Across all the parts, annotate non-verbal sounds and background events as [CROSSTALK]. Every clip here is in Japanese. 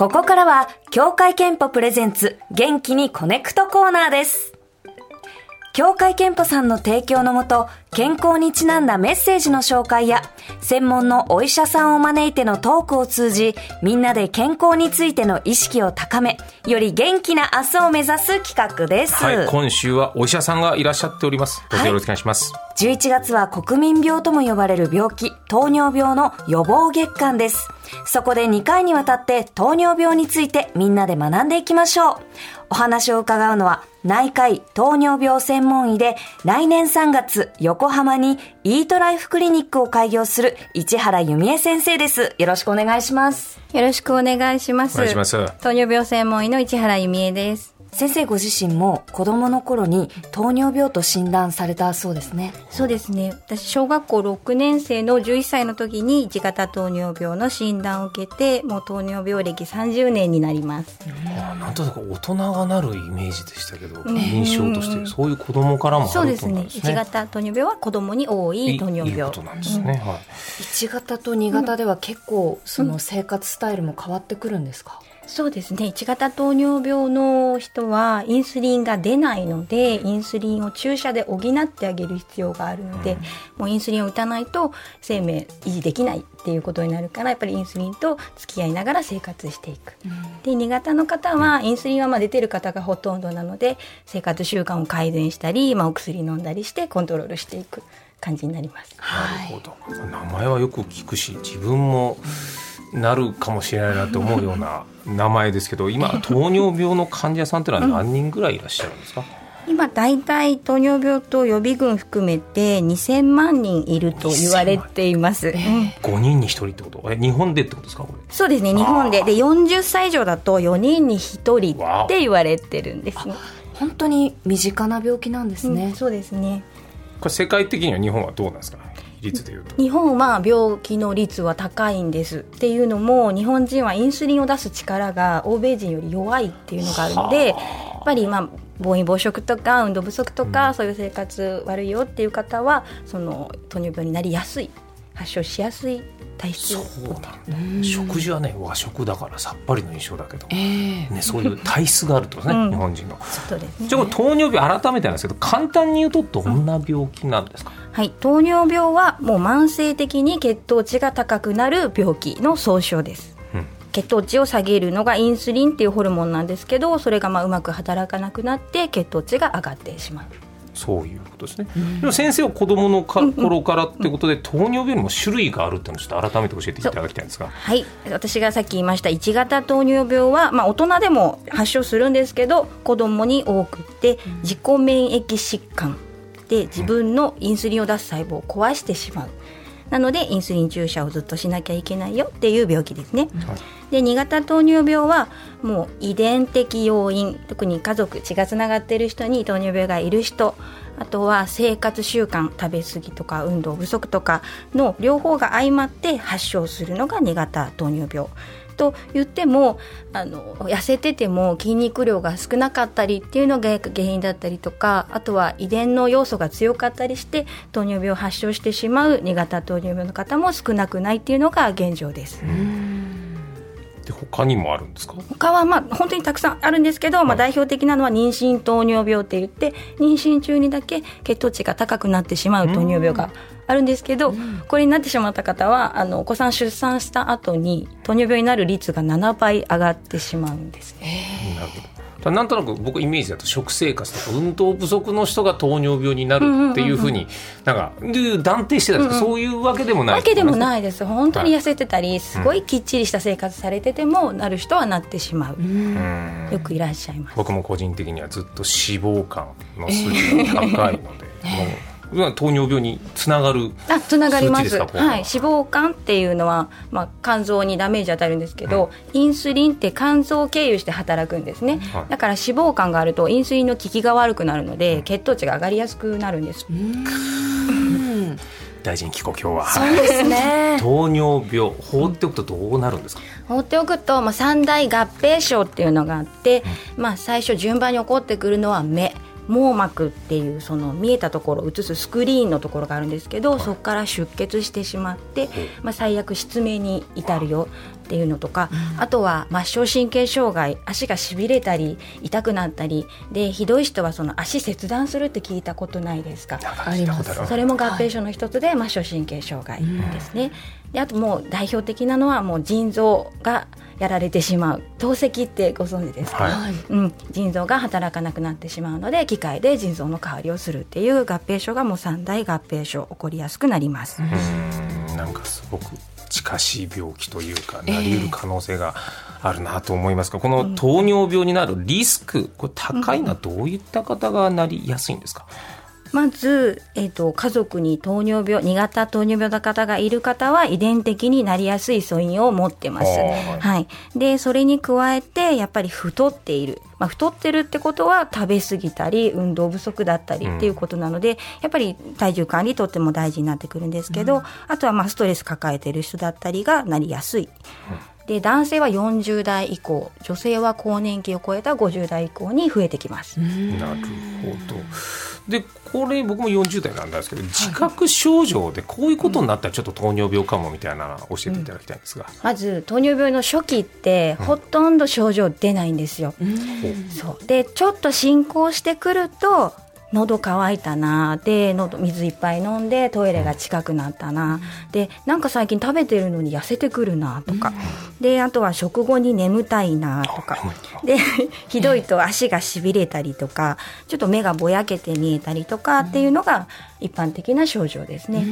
ここからは、協会憲法プレゼンツ、元気にコネクトコーナーです。協会憲法さんの提供のもと、健康にちなんだメッセージの紹介や、専門のお医者さんを招いてのトークを通じ、みんなで健康についての意識を高め、より元気な明日を目指す企画です。はい、今週はお医者さんがいらっしゃっております。どうぞよろしくお願いします。11月は国民病とも呼ばれる病気、糖尿病の予防月間です。そこで2回にわたって糖尿病についてみんなで学んでいきましょう。お話を伺うのは内科医糖尿病専門医で来年3月横浜にイートライフクリニックを開業する市原由美恵先生です。よろしくお願いします。よろしくお願いします。お願いします糖尿病専門医の市原由美恵です。先生ご自身も子供の頃に糖尿病と診断されたそうですね。そうですね。私、小学校6年生の11歳の時に1型糖尿病の診断を受けて、もう糖尿病歴30年になります。あなんとなく大人がなるイメージでしたけど、印象としてそういう子供からもあるそうですね。1となんですね。型糖尿病は子供に多い糖尿病。いいことなんですね。はい。1型と2型では結構その生活スタイルも変わってくるんですか、そうですね。1型糖尿病の人はインスリンが出ないので、インスリンを注射で補ってあげる必要があるので、もうインスリンを打たないと生命維持できないっていうことになるから、やっぱりインスリンと付き合いながら生活していく。で、2型の方は、インスリンはまあ出てる方がほとんどなので、生活習慣を改善したり、まあお薬飲んだりしてコントロールしていく感じになります。なるほど。名前はよく聞くし、自分もなるかもしれないなと思うような名前ですけど、今糖尿病の患者さんっていうのは何人ぐらいいらっしゃるんですか？今大体糖尿病と予備軍含めて2000万人いると言われています、うん5人。に1人ってこと？え日本でってことですか？これ。そうですね日本で。で40歳以上だと4人に1人って言われてるんですね、本当に身近な病気なんですうんね、そうですね。これ世界的には日本はどうなんですか？比率でいうと。日本は病気の率は高いんですっていうのも日本人はインスリンを出す力が欧米人より弱いっていうのがあるのでやっぱりまあ暴飲暴食とか運動不足とか、そういう生活悪いよっていう方はその糖尿病になりやすい発症しやすい体質。そうなんだ。食事はね和食だからさっぱりの印象だけど、ええ。ね、そういう体質があるとね、うん。日本人の。ね。じゃあ糖尿病改めてなんですけど簡単に言うとどんな病気なんですか、はい、糖尿病はもう慢性的に血糖値が高くなる病気の総称です。うん。血糖値を下げるのがインスリンっていうホルモンなんですけどそれがまあうまく働かなくなって血糖値が上がってしまうそういうことですね、でも先生は子供のか頃からってことで糖尿病にも種類があるっていうのをちょっと改めて教えていただきたいんですが。はい。私がさっき言いました1型糖尿病は、まあ、大人でも発症するんですけど子供に多くって自己免疫疾患で自分のインスリンを出す細胞を壊してしまうなのでインスリン注射をずっとしなきゃいけないよっていう病気ですね、で2型糖尿病はもう遺伝的要因特に家族血がつながっている人に糖尿病がいる人あとは生活習慣食べ過ぎとか運動不足とかの両方が相まって発症するのが2型糖尿病と言ってもあの痩せてても筋肉量が少なかったりっていうのが原因だったりとかあとは遺伝の要素が強かったりして糖尿病を発症してしまう2型糖尿病の方も少なくないっていうのが現状です。で他にもあるんですか？他はまあ本当にたくさんあるんですけど、まあ、代表的なのは妊娠糖尿病って言って妊娠中にだけ血糖値が高くなってしまう糖尿病があるんですけど、これになってしまった方はあのお子さん出産した後に糖尿病になる率が7倍上がってしまうんですね。なるほどなんとなく僕イメージだと食生活とか運動不足の人が糖尿病になるっていうふうになんかいう断定してたんですけど、そういうわけでもない。わけでもいないです。本当に痩せてたり、すごいきっちりした生活されててもなる人はなってしまう、よくいらっしゃいます。僕も個人的にはずっと脂肪肝の数値が高いので、[LAUGHS] もう糖尿病につながるあつながります。はい、脂肪肝っていうのは、まあ、肝臓にダメージ与えるんですけど、インスリンって肝臓を経由して働くんですね、はい。だから脂肪肝があるとインスリンの効きが悪くなるので血糖値が上がりやすくなるんです、大事に聞こう今日は。そうですね。[LAUGHS] 糖尿病放っておくとどうなるんですか、放っておくと、まあ、三大合併症っていうのがあって、まあ、最初順番に起こってくるのは目網膜っていうその見えたところを映すスクリーンのところがあるんですけど、そこから出血してしまって、まあ、最悪失明に至るよっていうのとか、あとは末梢神経障害足がしびれたり痛くなったりでひどい人はその足切断するって聞いたことないですか？あります。それも合併症の一つで末梢神経障害ですね、であともう代表的なのはもう腎臓がやられてしまう。透析ってご存知ですか、はい。うん、腎臓が働かなくなってしまうので機械で腎臓の代わりをするっていう合併症がもう三大合併症起こりやすくなります、うんなんかすごく近しい病気というかなりうる可能性があるなと思いますが、この糖尿病になるリスクこれ高いのはどういった方がなりやすいんですか、まず、えっと家族に糖尿病2型糖尿病の方がいる方は遺伝的になりやすい素因を持ってます。はい。はい、でそれに加えてやっぱり太っている、まあ、太ってるってことは食べ過ぎたり運動不足だったりっていうことなので、やっぱり体重管理とっても大事になってくるんですけど、あとはまあストレス抱えてる人だったりがなりやすい。で男性は40代以降女性は更年期を超えた50代以降に増えてきます。なるほどでこれ僕も40代なんですけど自覚症状でこういうことになったらちょっと糖尿病かもみたいなの教えていただきたいんですが、まず糖尿病の初期ってほとんど症状出ないんですよ。そう。でちょっと進行してくると喉乾いたなで喉水いっぱい飲んでトイレが近くなったな、でなんか最近食べてるのに痩せてくるなとか、であとは食後に眠たいなとか。で [LAUGHS] ひどいと足がしびれたりとかちょっと目がぼやけて見えたりとかっていうのが一般的な症状ですね。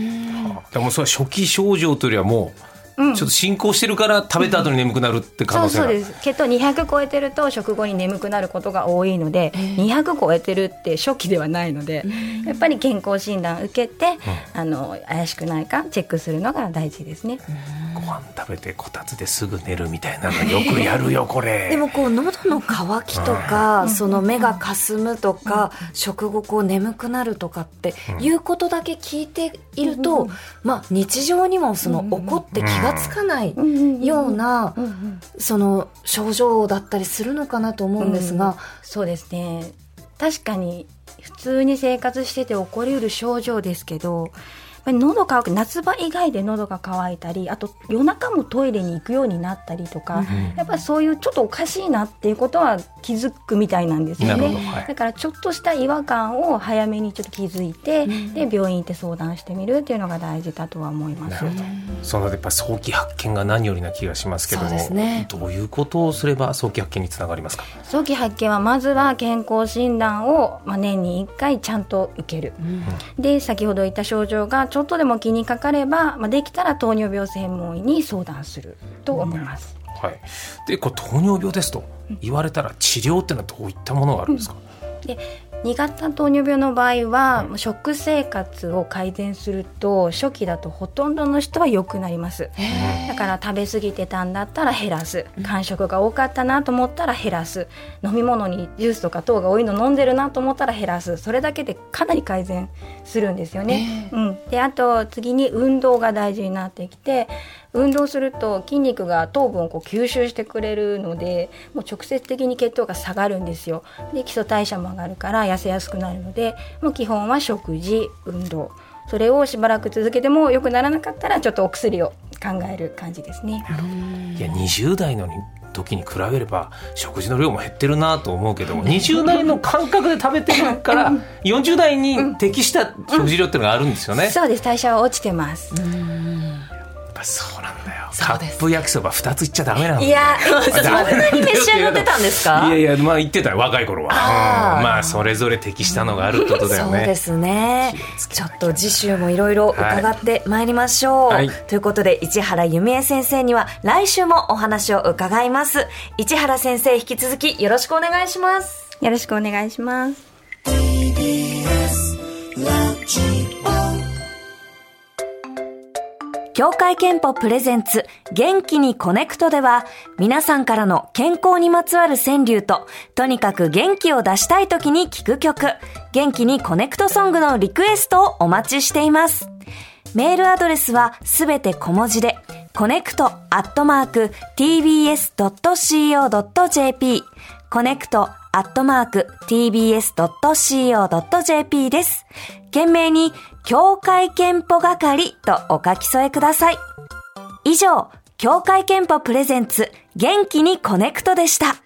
でもそれは初期症状というよりはもうちょっと進行してるから食べた後に眠くなるって可能性が。そうそうです。血糖200超えてると食後に眠くなることが多いので、200超えてるって初期ではないので、やっぱり健康診断受けて、あの怪しくないかチェックするのが大事ですね。ご飯食べてこたつですぐ寝るみたいなのよくやるよこれ。[LAUGHS] でもこう喉の渇きとか、その目がかすむとか、食後こう眠くなるとかっていうことだけ聞いていると、まあ日常にもその起こって気がつかないような、その症状だったりするのかなと思うんですが、そうですね。確かに普通に生活してて起こりうる症状ですけどぱり喉乾く夏場以外で喉が渇いたりあと夜中もトイレに行くようになったりとか、やっぱりそういうちょっとおかしいなっていうことは気づくみたいなんですよね。ど。はい。だからちょっとした違和感を早めにちょっと気づいて、で病院行って相談してみるっていうのが大事だとは思います。そのやっぱ早期発見が何よりな気がしますけどもね。どういうことをすれば早期発見につながりますか？早期発見はまずは健康診断を、まあ、年に1回ちゃんと受ける、で先ほど言った症状がちょっとでも気にかかれば、まあ、できたら糖尿病専門医に相談すると思います、はい。でこれ糖尿病ですと言われたら治療ってのはどういったものがあるんですか、で2型糖尿病の場合は、食生活を改善すると初期だとほとんどの人は良くなります。だから食べ過ぎてたんだったら減らす。間食が多かったなと思ったら減らす。飲み物にジュースとか糖が多いの飲んでるなと思ったら減らす。それだけでかなり改善するんですよね、うん、であと次に運動が大事になってきて運動すると筋肉が糖分をこう吸収してくれるのでもう直接的に血糖が下がるんですよ。で基礎代謝も上がるから痩せやすくなるのでもう基本は食事運動。それをしばらく続けても良くならなかったらちょっとお薬を考える感じですね。いや20代の時に比べれば食事の量も減ってるなと思うけども20代の感覚で食べてるから40代に適した食事量っていうのがあるんですよね、やっそうです。代謝は落ちてます。ぱそうなんだよ。そうです。カップ焼きそば2ついっちゃダメなんだよいや、ちょっと待って、何召し上がってたんですか？いやいやまあ言ってたよ若い頃は、まあそれぞれ適したのがあるってことだよね。そうですね。ちょっと次週もいろいろ伺ってまいりましょう、はい。ということで市原由美恵先生には来週もお話を伺います。市原先生引き続きよろしくお願いします。よろしくお願いします。協会けんぽプレゼンツ元気にこねくとでは皆さんからの健康にまつわる川柳ととにかく元気を出したい時に聴く曲元気にこねくとソングのリクエストをお待ちしています。メールアドレスはすべて小文字で、コネクトアットマーク tbs.co.jp コネクトアットマーク tbs.co.jp です。件名に、協会けんぽ係とお書き添えください。以上、協会けんぽプレゼンツ元気にこねくとでした。